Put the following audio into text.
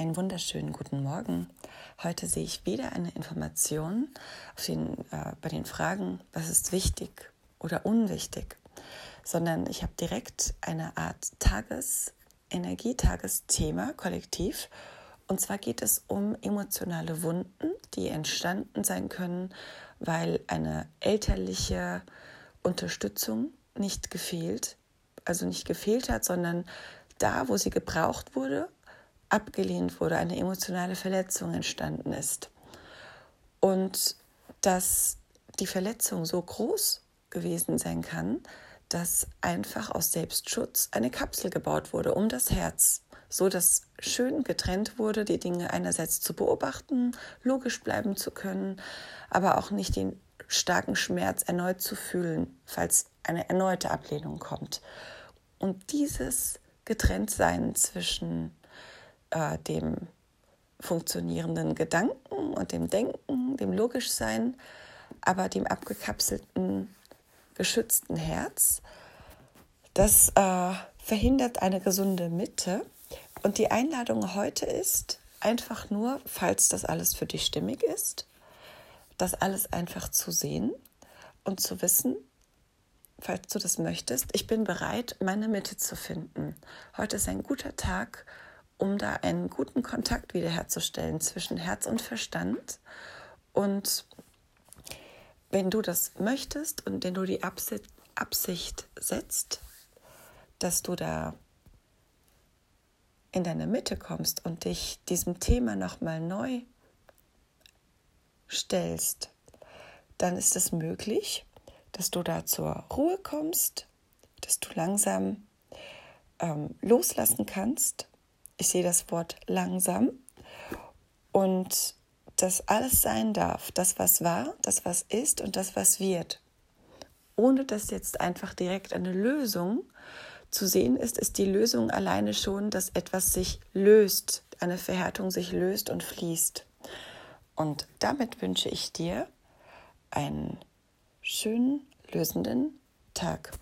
Einen wunderschönen guten Morgen. Heute sehe ich wieder eine Information den, äh, bei den Fragen, was ist wichtig oder unwichtig, sondern ich habe direkt eine Art Tagesenergie, Tagesthema kollektiv. Und zwar geht es um emotionale Wunden, die entstanden sein können, weil eine elterliche Unterstützung nicht gefehlt, also nicht gefehlt hat, sondern da, wo sie gebraucht wurde, abgelehnt wurde, eine emotionale Verletzung entstanden ist. Und dass die Verletzung so groß gewesen sein kann, dass einfach aus Selbstschutz eine Kapsel gebaut wurde um das Herz, so dass schön getrennt wurde, die Dinge einerseits zu beobachten, logisch bleiben zu können, aber auch nicht den starken Schmerz erneut zu fühlen, falls eine erneute Ablehnung kommt. Und dieses Getrenntsein zwischen äh, dem funktionierenden Gedanken und dem Denken, dem Logischsein, aber dem abgekapselten, geschützten Herz. Das äh, verhindert eine gesunde Mitte. Und die Einladung heute ist einfach nur, falls das alles für dich stimmig ist, das alles einfach zu sehen und zu wissen, falls du das möchtest, ich bin bereit, meine Mitte zu finden. Heute ist ein guter Tag, um da einen guten Kontakt wiederherzustellen zwischen Herz und Verstand. Und wenn du das möchtest und wenn du die Absicht setzt, dass du da in deine Mitte kommst und dich diesem Thema nochmal neu stellst, dann ist es möglich, dass du da zur Ruhe kommst, dass du langsam ähm, loslassen kannst ich sehe das Wort langsam und dass alles sein darf, das was war, das was ist und das was wird. Ohne dass jetzt einfach direkt eine Lösung zu sehen ist, ist die Lösung alleine schon, dass etwas sich löst, eine Verhärtung sich löst und fließt. Und damit wünsche ich dir einen schönen, lösenden Tag.